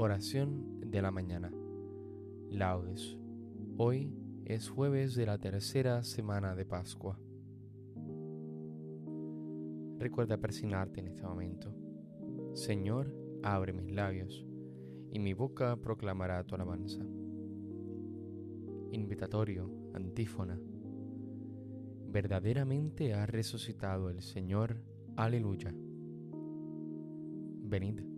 Oración de la mañana. Laudes. Hoy es jueves de la tercera semana de Pascua. Recuerda persignarte en este momento. Señor, abre mis labios, y mi boca proclamará tu alabanza. Invitatorio, antífona. Verdaderamente ha resucitado el Señor. Aleluya. Venid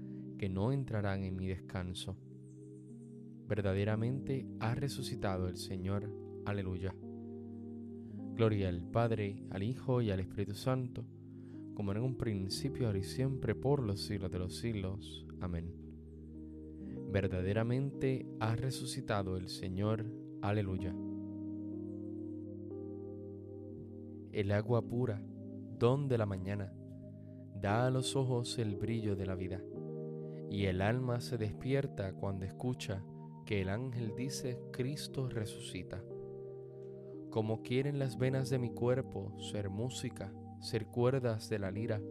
que no entrarán en mi descanso. Verdaderamente ha resucitado el Señor. Aleluya. Gloria al Padre, al Hijo y al Espíritu Santo, como en un principio, ahora y siempre, por los siglos de los siglos. Amén. Verdaderamente ha resucitado el Señor. Aleluya. El agua pura, don de la mañana, da a los ojos el brillo de la vida y el alma se despierta cuando escucha que el ángel dice Cristo resucita. Como quieren las venas de mi cuerpo ser música, ser cuerdas de la lira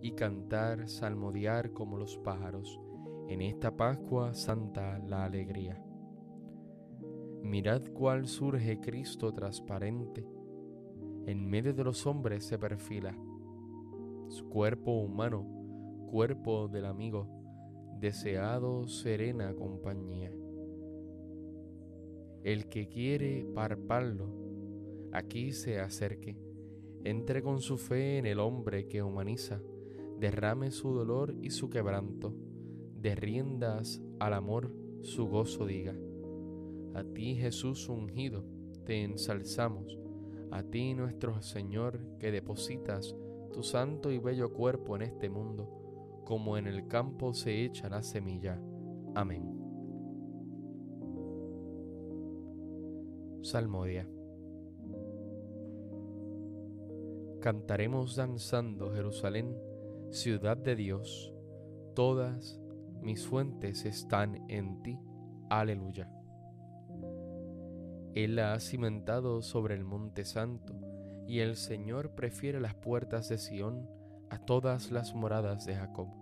y cantar, salmodiar como los pájaros, en esta Pascua santa la alegría. Mirad cuál surge Cristo transparente, en medio de los hombres se perfila, su cuerpo humano, cuerpo del amigo, deseado serena compañía. El que quiere parparlo, aquí se acerque, entre con su fe en el hombre que humaniza, derrame su dolor y su quebranto, de riendas al amor su gozo diga. A ti Jesús ungido, te ensalzamos, a ti nuestro Señor que depositas tu santo y bello cuerpo en este mundo como en el campo se echa la semilla. Amén. Salmodia. Cantaremos danzando Jerusalén, ciudad de Dios. Todas mis fuentes están en ti. Aleluya. Él la ha cimentado sobre el monte santo, y el Señor prefiere las puertas de Sión a todas las moradas de Jacob.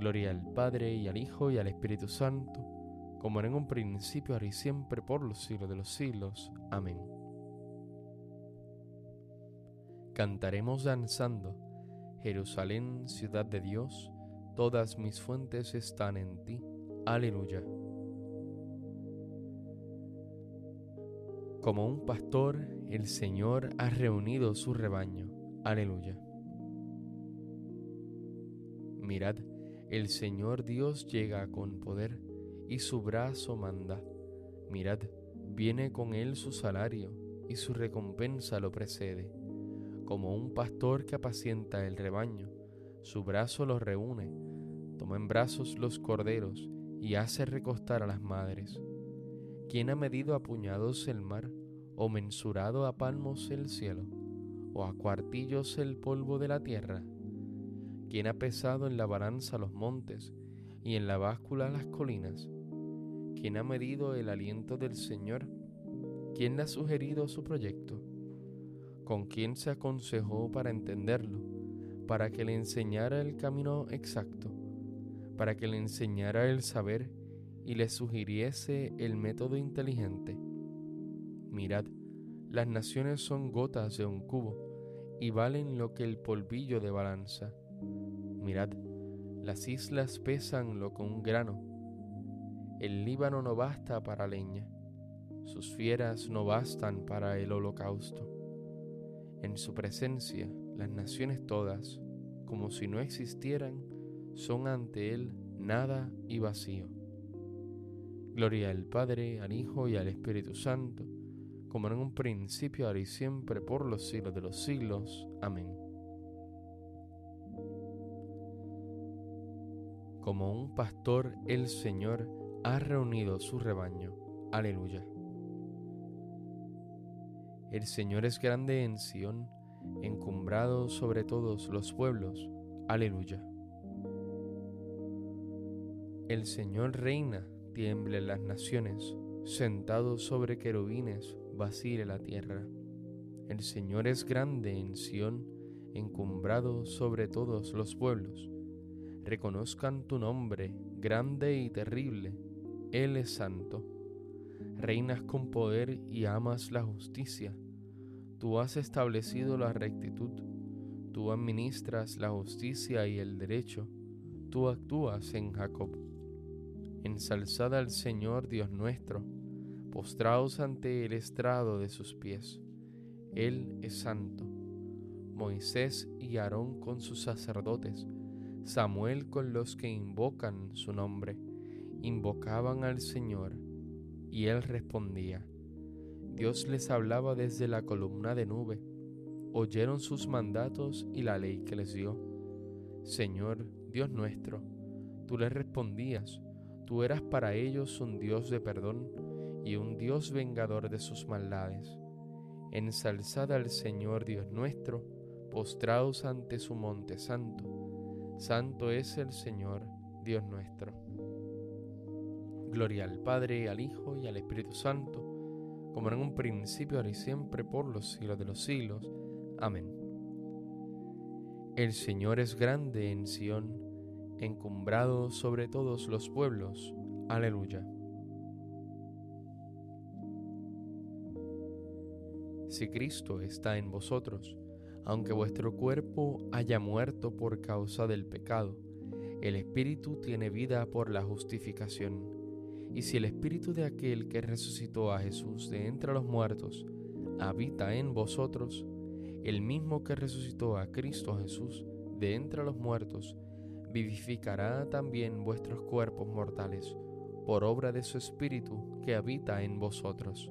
Gloria al Padre y al Hijo y al Espíritu Santo, como era en un principio, ahora y siempre, por los siglos de los siglos. Amén. Cantaremos danzando, Jerusalén, ciudad de Dios, todas mis fuentes están en ti. Aleluya. Como un pastor, el Señor ha reunido su rebaño. Aleluya. Mirad, el Señor Dios llega con poder y su brazo manda. Mirad, viene con él su salario, y su recompensa lo precede. Como un pastor que apacienta el rebaño, su brazo los reúne, toma en brazos los corderos y hace recostar a las madres. ¿Quién ha medido a puñados el mar, o mensurado a palmos el cielo, o a cuartillos el polvo de la tierra? ¿Quién ha pesado en la balanza los montes y en la báscula las colinas? ¿Quién ha medido el aliento del Señor? ¿Quién le ha sugerido su proyecto? ¿Con quién se aconsejó para entenderlo? Para que le enseñara el camino exacto, para que le enseñara el saber y le sugiriese el método inteligente. Mirad, las naciones son gotas de un cubo y valen lo que el polvillo de balanza. Mirad, las islas pesan lo que un grano el Líbano no basta para leña, sus fieras no bastan para el holocausto. En su presencia, las naciones todas, como si no existieran, son ante Él nada y vacío. Gloria al Padre, al Hijo y al Espíritu Santo, como en un principio, ahora y siempre, por los siglos de los siglos. Amén. Como un pastor, el Señor ha reunido su rebaño. Aleluya. El Señor es grande en Sión, encumbrado sobre todos los pueblos. Aleluya. El Señor reina, tiemble las naciones, sentado sobre querubines, vacile la tierra. El Señor es grande en Sión, encumbrado sobre todos los pueblos. Reconozcan tu nombre, grande y terrible él es santo. Reinas con poder y amas la justicia. Tú has establecido la rectitud. Tú administras la justicia y el derecho. Tú actúas en Jacob. Ensalzad al Señor Dios nuestro, postraos ante el estrado de sus pies. Él es santo. Moisés y Aarón con sus sacerdotes, Samuel con los que invocan su nombre invocaban al Señor y Él respondía. Dios les hablaba desde la columna de nube. Oyeron sus mandatos y la ley que les dio. Señor, Dios nuestro, tú les respondías, tú eras para ellos un Dios de perdón y un Dios vengador de sus maldades. Ensalzad al Señor Dios nuestro, postraos ante su monte santo. Santo es el Señor, Dios nuestro. Gloria al Padre, al Hijo y al Espíritu Santo, como en un principio, ahora y siempre, por los siglos de los siglos. Amén. El Señor es grande en Sión, encumbrado sobre todos los pueblos. Aleluya. Si Cristo está en vosotros, aunque vuestro cuerpo haya muerto por causa del pecado, el Espíritu tiene vida por la justificación y si el espíritu de aquel que resucitó a Jesús de entre los muertos habita en vosotros, el mismo que resucitó a Cristo Jesús de entre los muertos, vivificará también vuestros cuerpos mortales por obra de su espíritu que habita en vosotros.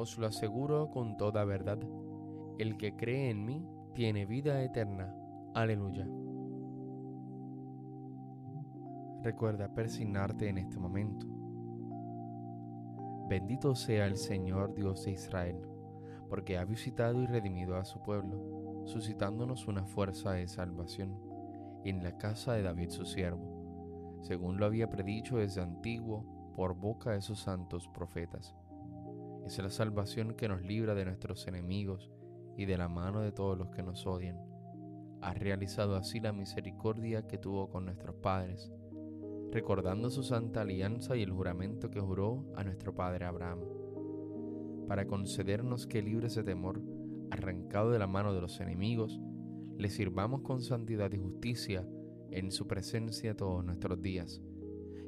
Os lo aseguro con toda verdad, el que cree en mí, tiene vida eterna. Aleluya. Recuerda persignarte en este momento. Bendito sea el Señor Dios de Israel, porque ha visitado y redimido a su pueblo, suscitándonos una fuerza de salvación en la casa de David su siervo, según lo había predicho desde antiguo por boca de sus santos profetas. Es la salvación que nos libra de nuestros enemigos y de la mano de todos los que nos odian, ha realizado así la misericordia que tuvo con nuestros padres, recordando su santa alianza y el juramento que juró a nuestro padre Abraham, para concedernos que libres de temor, arrancado de la mano de los enemigos, le sirvamos con santidad y justicia en su presencia todos nuestros días.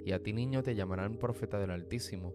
Y a ti niño te llamarán profeta del Altísimo,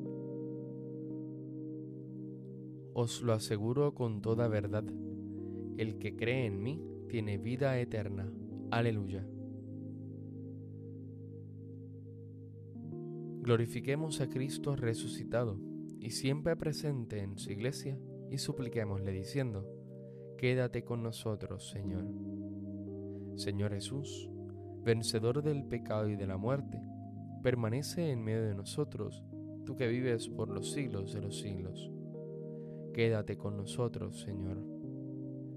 Os lo aseguro con toda verdad, el que cree en mí tiene vida eterna. Aleluya. Glorifiquemos a Cristo resucitado y siempre presente en su iglesia y supliquémosle diciendo, Quédate con nosotros, Señor. Señor Jesús, vencedor del pecado y de la muerte, permanece en medio de nosotros, tú que vives por los siglos de los siglos. Quédate con nosotros, Señor.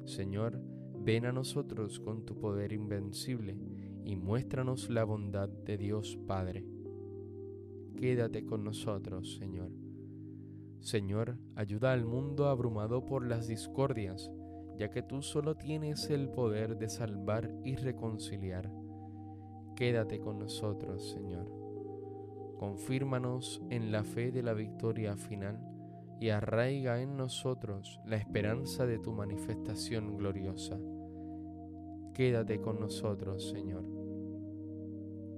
Señor, Ven a nosotros con tu poder invencible y muéstranos la bondad de Dios Padre. Quédate con nosotros, Señor. Señor, ayuda al mundo abrumado por las discordias, ya que tú solo tienes el poder de salvar y reconciliar. Quédate con nosotros, Señor. Confírmanos en la fe de la victoria final y arraiga en nosotros la esperanza de tu manifestación gloriosa. Quédate con nosotros, Señor.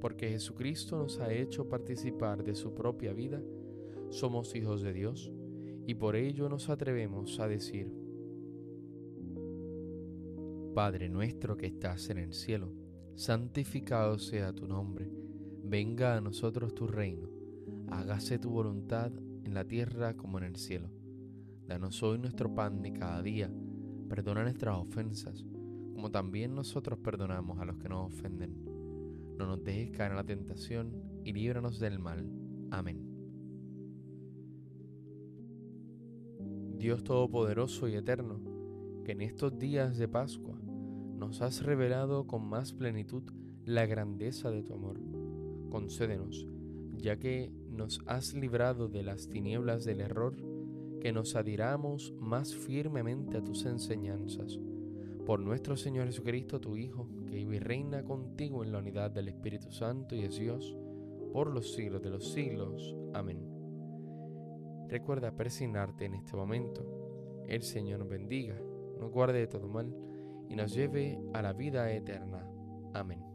Porque Jesucristo nos ha hecho participar de su propia vida, somos hijos de Dios y por ello nos atrevemos a decir, Padre nuestro que estás en el cielo, santificado sea tu nombre, venga a nosotros tu reino, hágase tu voluntad en la tierra como en el cielo. Danos hoy nuestro pan de cada día, perdona nuestras ofensas como también nosotros perdonamos a los que nos ofenden. No nos dejes caer en la tentación y líbranos del mal. Amén. Dios Todopoderoso y Eterno, que en estos días de Pascua nos has revelado con más plenitud la grandeza de tu amor, concédenos, ya que nos has librado de las tinieblas del error, que nos adhiramos más firmemente a tus enseñanzas por nuestro Señor Jesucristo, tu Hijo, que vive y reina contigo en la unidad del Espíritu Santo y es Dios, por los siglos de los siglos. Amén. Recuerda persignarte en este momento. El Señor nos bendiga, nos guarde de todo mal y nos lleve a la vida eterna. Amén.